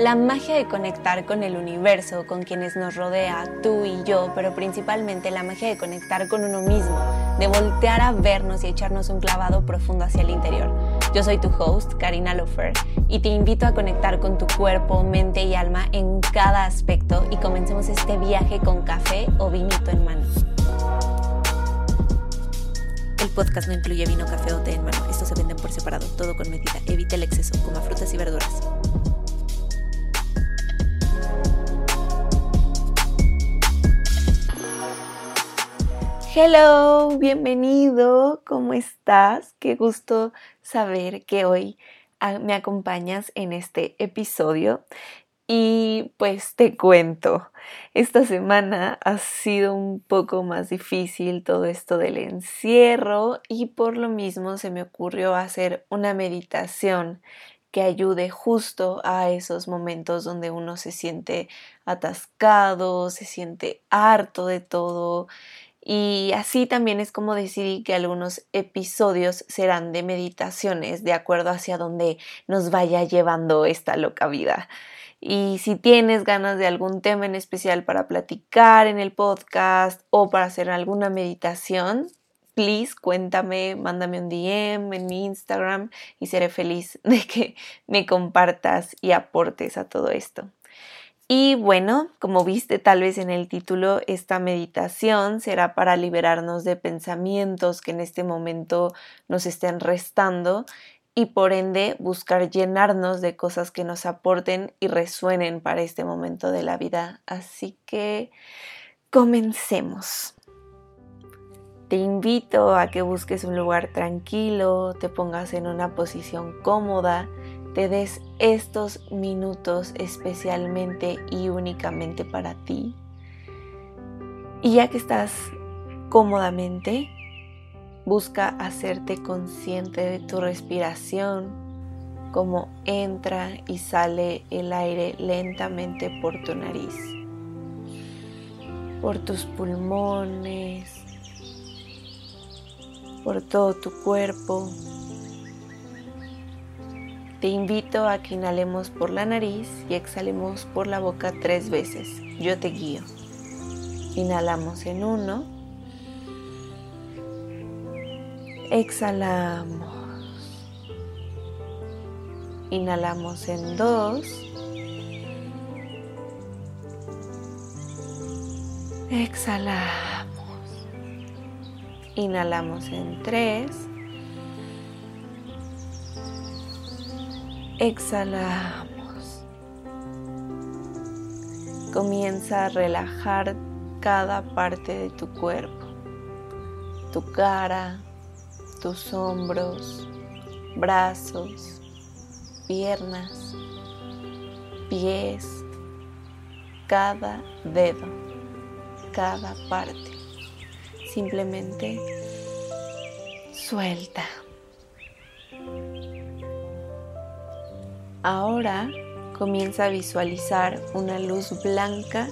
La magia de conectar con el universo, con quienes nos rodea, tú y yo, pero principalmente la magia de conectar con uno mismo, de voltear a vernos y echarnos un clavado profundo hacia el interior. Yo soy tu host, Karina Lofer, y te invito a conectar con tu cuerpo, mente y alma en cada aspecto y comencemos este viaje con café o vinito en mano. El podcast no incluye vino, café o té en mano. Estos se venden por separado, todo con medida. Evita el exceso, coma frutas y verduras. Hello, bienvenido, ¿cómo estás? Qué gusto saber que hoy ah, me acompañas en este episodio. Y pues te cuento, esta semana ha sido un poco más difícil todo esto del encierro y por lo mismo se me ocurrió hacer una meditación que ayude justo a esos momentos donde uno se siente atascado, se siente harto de todo y así también es como decidí que algunos episodios serán de meditaciones de acuerdo hacia donde nos vaya llevando esta loca vida. Y si tienes ganas de algún tema en especial para platicar en el podcast o para hacer alguna meditación, please cuéntame, mándame un DM en mi Instagram y seré feliz de que me compartas y aportes a todo esto. Y bueno, como viste tal vez en el título, esta meditación será para liberarnos de pensamientos que en este momento nos estén restando y por ende buscar llenarnos de cosas que nos aporten y resuenen para este momento de la vida. Así que comencemos. Te invito a que busques un lugar tranquilo, te pongas en una posición cómoda te des estos minutos especialmente y únicamente para ti. Y ya que estás cómodamente, busca hacerte consciente de tu respiración, cómo entra y sale el aire lentamente por tu nariz, por tus pulmones, por todo tu cuerpo te invito a que inhalemos por la nariz y exhalemos por la boca tres veces. Yo te guío. Inhalamos en uno. Exhalamos. Inhalamos en dos. Exhalamos. Inhalamos en tres. Exhalamos. Comienza a relajar cada parte de tu cuerpo, tu cara, tus hombros, brazos, piernas, pies, cada dedo, cada parte. Simplemente suelta. Ahora comienza a visualizar una luz blanca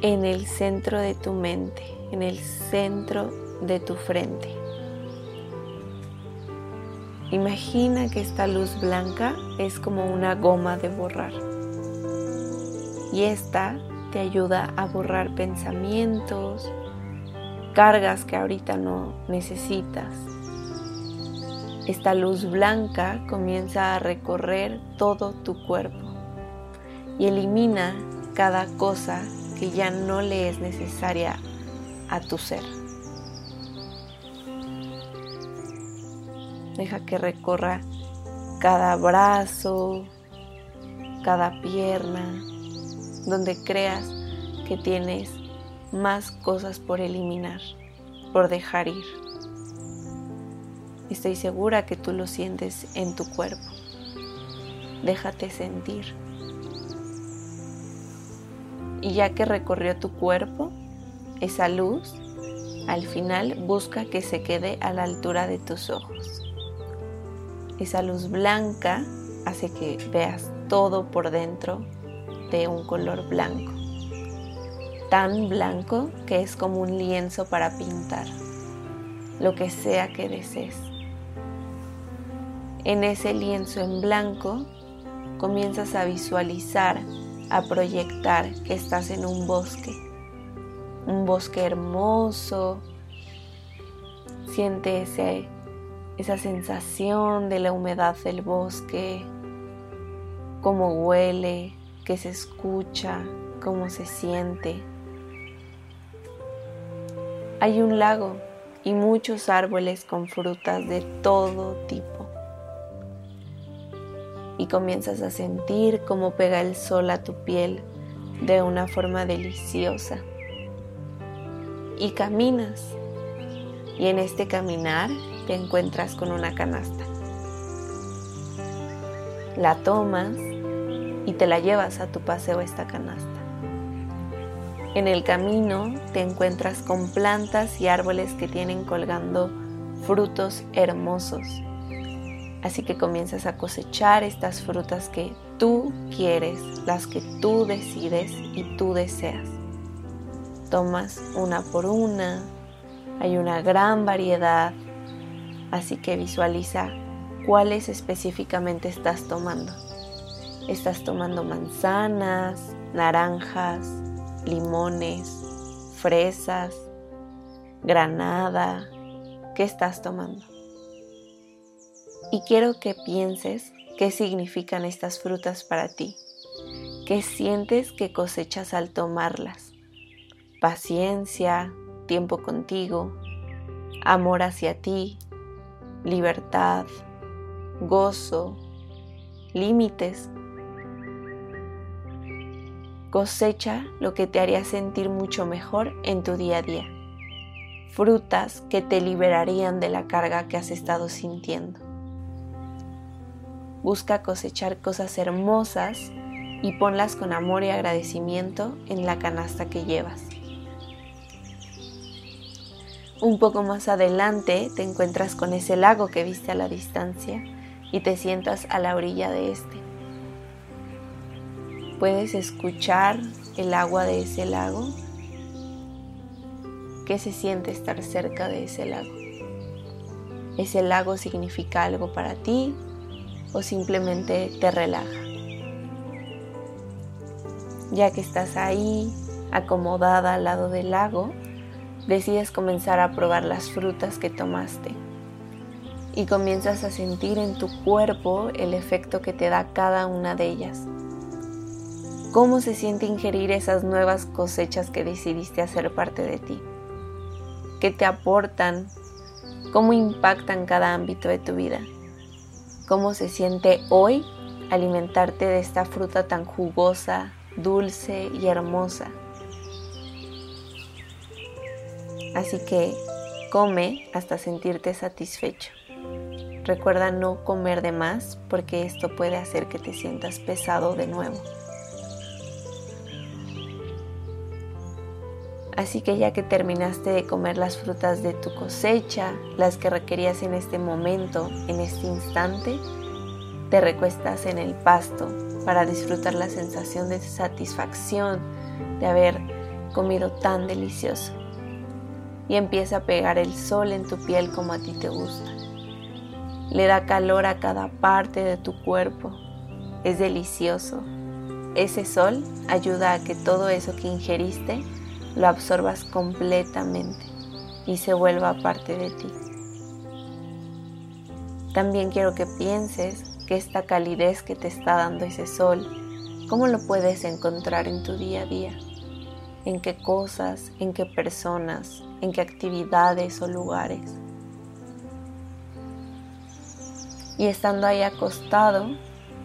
en el centro de tu mente, en el centro de tu frente. Imagina que esta luz blanca es como una goma de borrar. Y esta te ayuda a borrar pensamientos, cargas que ahorita no necesitas esta luz blanca comienza a recorrer todo tu cuerpo y elimina cada cosa que ya no le es necesaria a tu ser. Deja que recorra cada brazo, cada pierna, donde creas que tienes más cosas por eliminar, por dejar ir. Estoy segura que tú lo sientes en tu cuerpo. Déjate sentir. Y ya que recorrió tu cuerpo, esa luz, al final busca que se quede a la altura de tus ojos. Esa luz blanca hace que veas todo por dentro de un color blanco. Tan blanco que es como un lienzo para pintar lo que sea que desees. En ese lienzo en blanco comienzas a visualizar, a proyectar que estás en un bosque, un bosque hermoso. Siente esa sensación de la humedad del bosque, cómo huele, qué se escucha, cómo se siente. Hay un lago y muchos árboles con frutas de todo tipo. Y comienzas a sentir cómo pega el sol a tu piel de una forma deliciosa. Y caminas. Y en este caminar te encuentras con una canasta. La tomas y te la llevas a tu paseo esta canasta. En el camino te encuentras con plantas y árboles que tienen colgando frutos hermosos. Así que comienzas a cosechar estas frutas que tú quieres, las que tú decides y tú deseas. Tomas una por una, hay una gran variedad, así que visualiza cuáles específicamente estás tomando. Estás tomando manzanas, naranjas, limones, fresas, granada. ¿Qué estás tomando? Y quiero que pienses qué significan estas frutas para ti. ¿Qué sientes que cosechas al tomarlas? Paciencia, tiempo contigo, amor hacia ti, libertad, gozo, límites Cosecha lo que te haría sentir mucho mejor en tu día a día. Frutas que te liberarían de la carga que has estado sintiendo. Busca cosechar cosas hermosas y ponlas con amor y agradecimiento en la canasta que llevas. Un poco más adelante te encuentras con ese lago que viste a la distancia y te sientas a la orilla de este. ¿Puedes escuchar el agua de ese lago? ¿Qué se siente estar cerca de ese lago? ¿Ese lago significa algo para ti o simplemente te relaja? Ya que estás ahí, acomodada al lado del lago, decides comenzar a probar las frutas que tomaste. Y comienzas a sentir en tu cuerpo el efecto que te da cada una de ellas. Cómo se siente ingerir esas nuevas cosechas que decidiste hacer parte de ti, qué te aportan, cómo impactan cada ámbito de tu vida, cómo se siente hoy alimentarte de esta fruta tan jugosa, dulce y hermosa. Así que come hasta sentirte satisfecho. Recuerda no comer de más porque esto puede hacer que te sientas pesado de nuevo. Así que ya que terminaste de comer las frutas de tu cosecha, las que requerías en este momento, en este instante, te recuestas en el pasto para disfrutar la sensación de satisfacción de haber comido tan delicioso. Y empieza a pegar el sol en tu piel como a ti te gusta. Le da calor a cada parte de tu cuerpo. Es delicioso. Ese sol ayuda a que todo eso que ingeriste lo absorbas completamente y se vuelva parte de ti. También quiero que pienses que esta calidez que te está dando ese sol, ¿cómo lo puedes encontrar en tu día a día? ¿En qué cosas, en qué personas, en qué actividades o lugares? Y estando ahí acostado,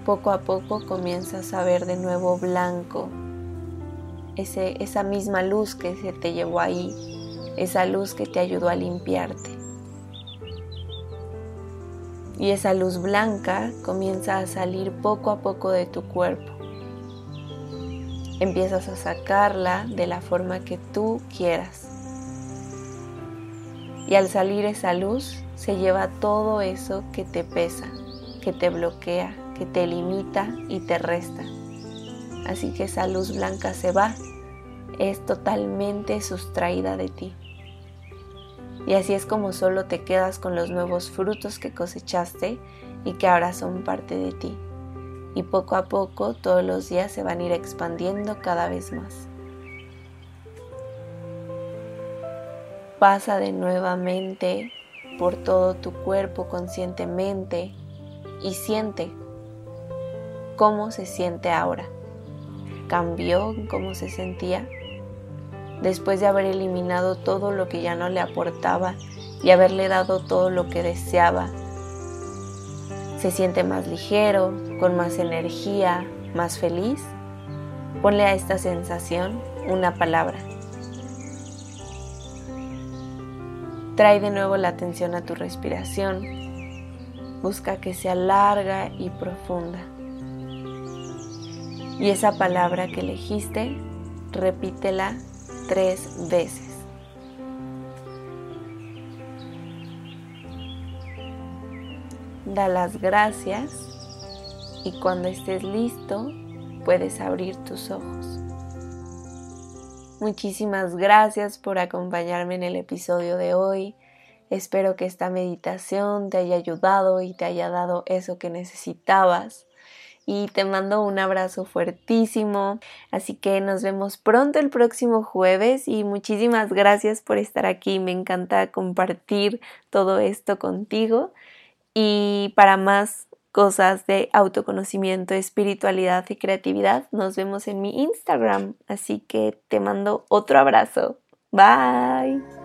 poco a poco comienzas a ver de nuevo blanco esa misma luz que se te llevó ahí, esa luz que te ayudó a limpiarte. Y esa luz blanca comienza a salir poco a poco de tu cuerpo. Empiezas a sacarla de la forma que tú quieras. Y al salir esa luz se lleva todo eso que te pesa, que te bloquea, que te limita y te resta. Así que esa luz blanca se va, es totalmente sustraída de ti. Y así es como solo te quedas con los nuevos frutos que cosechaste y que ahora son parte de ti. y poco a poco todos los días se van a ir expandiendo cada vez más. Pasa de nuevamente por todo tu cuerpo conscientemente y siente cómo se siente ahora. ¿Cambió cómo se sentía? Después de haber eliminado todo lo que ya no le aportaba y haberle dado todo lo que deseaba, se siente más ligero, con más energía, más feliz. Ponle a esta sensación una palabra. Trae de nuevo la atención a tu respiración. Busca que sea larga y profunda. Y esa palabra que elegiste, repítela tres veces. Da las gracias y cuando estés listo puedes abrir tus ojos. Muchísimas gracias por acompañarme en el episodio de hoy. Espero que esta meditación te haya ayudado y te haya dado eso que necesitabas. Y te mando un abrazo fuertísimo. Así que nos vemos pronto el próximo jueves y muchísimas gracias por estar aquí. Me encanta compartir todo esto contigo. Y para más cosas de autoconocimiento, espiritualidad y creatividad, nos vemos en mi Instagram. Así que te mando otro abrazo. Bye.